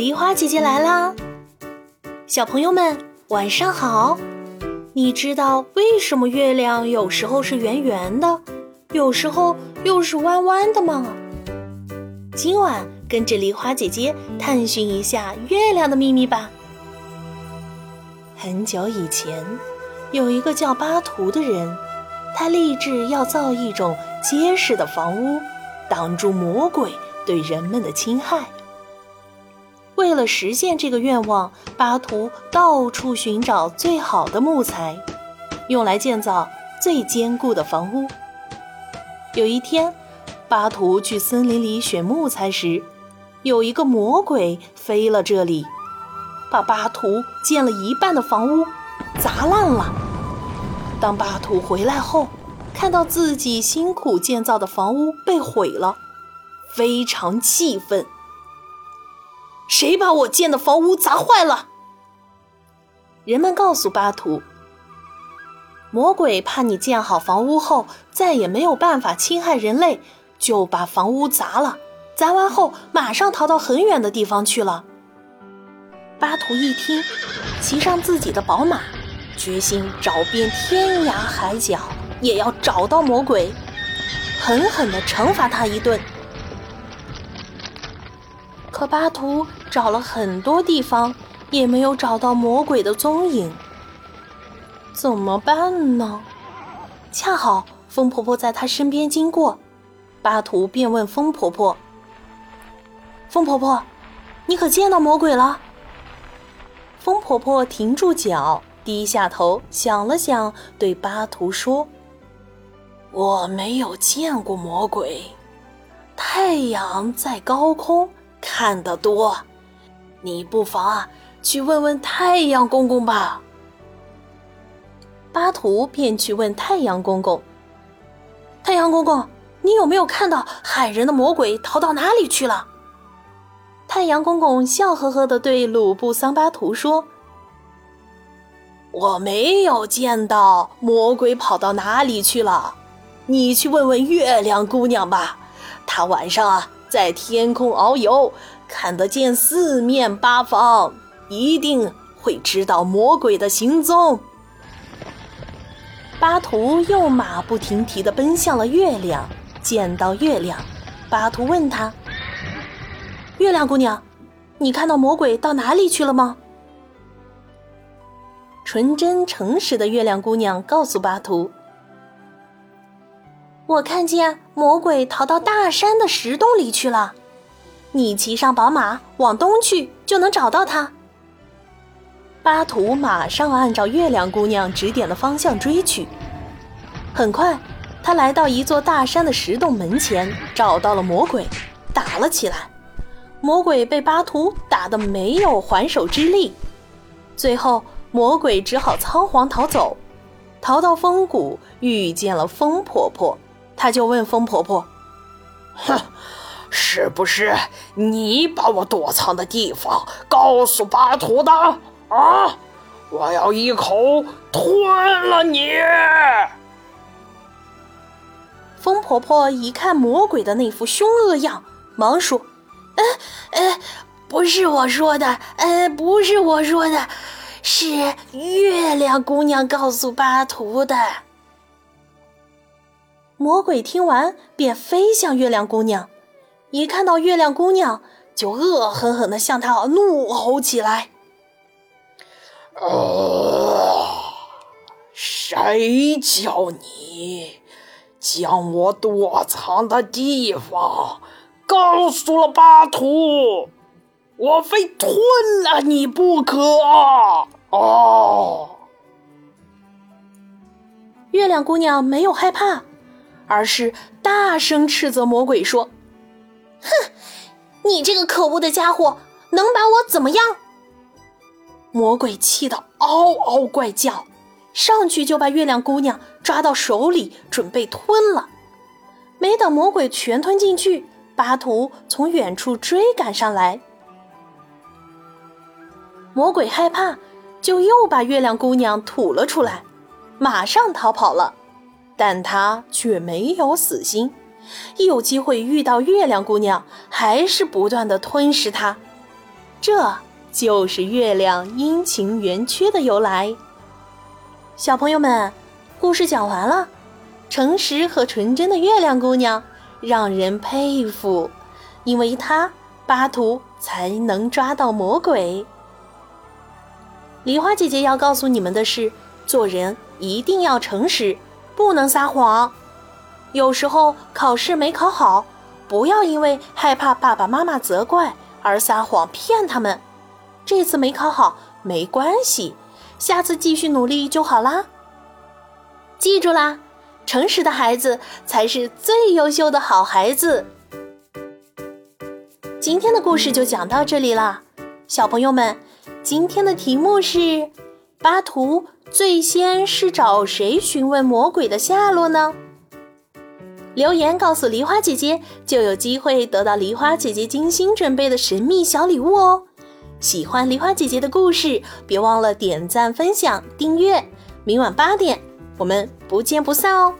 梨花姐姐来啦！小朋友们，晚上好！你知道为什么月亮有时候是圆圆的，有时候又是弯弯的吗？今晚跟着梨花姐姐探寻一下月亮的秘密吧。很久以前，有一个叫巴图的人，他立志要造一种结实的房屋，挡住魔鬼对人们的侵害。为了实现这个愿望，巴图到处寻找最好的木材，用来建造最坚固的房屋。有一天，巴图去森林里选木材时，有一个魔鬼飞了这里，把巴图建了一半的房屋砸烂了。当巴图回来后，看到自己辛苦建造的房屋被毁了，非常气愤。谁把我建的房屋砸坏了？人们告诉巴图，魔鬼怕你建好房屋后再也没有办法侵害人类，就把房屋砸了。砸完后马上逃到很远的地方去了。巴图一听，骑上自己的宝马，决心找遍天涯海角，也要找到魔鬼，狠狠地惩罚他一顿。可巴图找了很多地方，也没有找到魔鬼的踪影。怎么办呢？恰好风婆婆在她身边经过，巴图便问风婆婆：“风婆婆，你可见到魔鬼了？”风婆婆停住脚，低下头想了想，对巴图说：“我没有见过魔鬼。太阳在高空。”看得多，你不妨啊去问问太阳公公吧。巴图便去问太阳公公：“太阳公公，你有没有看到害人的魔鬼逃到哪里去了？”太阳公公笑呵呵的对鲁布桑巴图说：“我没有见到魔鬼跑到哪里去了，你去问问月亮姑娘吧，她晚上啊。”在天空遨游，看得见四面八方，一定会知道魔鬼的行踪。巴图又马不停蹄地奔向了月亮，见到月亮，巴图问他：“月亮姑娘，你看到魔鬼到哪里去了吗？”纯真诚实的月亮姑娘告诉巴图。我看见魔鬼逃到大山的石洞里去了，你骑上宝马往东去，就能找到他。巴图马上按照月亮姑娘指点的方向追去。很快，他来到一座大山的石洞门前，找到了魔鬼，打了起来。魔鬼被巴图打得没有还手之力，最后魔鬼只好仓皇逃走，逃到风谷，遇见了风婆婆。他就问风婆婆：“哼，是不是你把我躲藏的地方告诉巴图的啊？我要一口吞了你！”风婆婆一看魔鬼的那副凶恶样，忙说：“呃呃，不是我说的，呃，不是我说的，是月亮姑娘告诉巴图的。”魔鬼听完，便飞向月亮姑娘，一看到月亮姑娘，就恶狠狠地向她怒吼起来：“啊！谁叫你将我躲藏的地方告诉了巴图？我非吞了你不可！”哦，月亮姑娘没有害怕。而是大声斥责魔鬼说：“哼，你这个可恶的家伙，能把我怎么样？”魔鬼气得嗷嗷怪叫，上去就把月亮姑娘抓到手里，准备吞了。没等魔鬼全吞进去，巴图从远处追赶上来。魔鬼害怕，就又把月亮姑娘吐了出来，马上逃跑了。但他却没有死心，一有机会遇到月亮姑娘，还是不断的吞噬她。这就是月亮阴晴圆缺的由来。小朋友们，故事讲完了。诚实和纯真的月亮姑娘让人佩服，因为她巴图才能抓到魔鬼。梨花姐姐要告诉你们的是，做人一定要诚实，不能撒谎。有时候考试没考好，不要因为害怕爸爸妈妈责怪而撒谎骗他们。这次没考好没关系，下次继续努力就好啦。记住啦，诚实的孩子才是最优秀的好孩子。今天的故事就讲到这里啦，小朋友们。今天的题目是：巴图最先是找谁询问魔鬼的下落呢？留言告诉梨花姐姐，就有机会得到梨花姐姐精心准备的神秘小礼物哦！喜欢梨花姐姐的故事，别忘了点赞、分享、订阅。明晚八点，我们不见不散哦！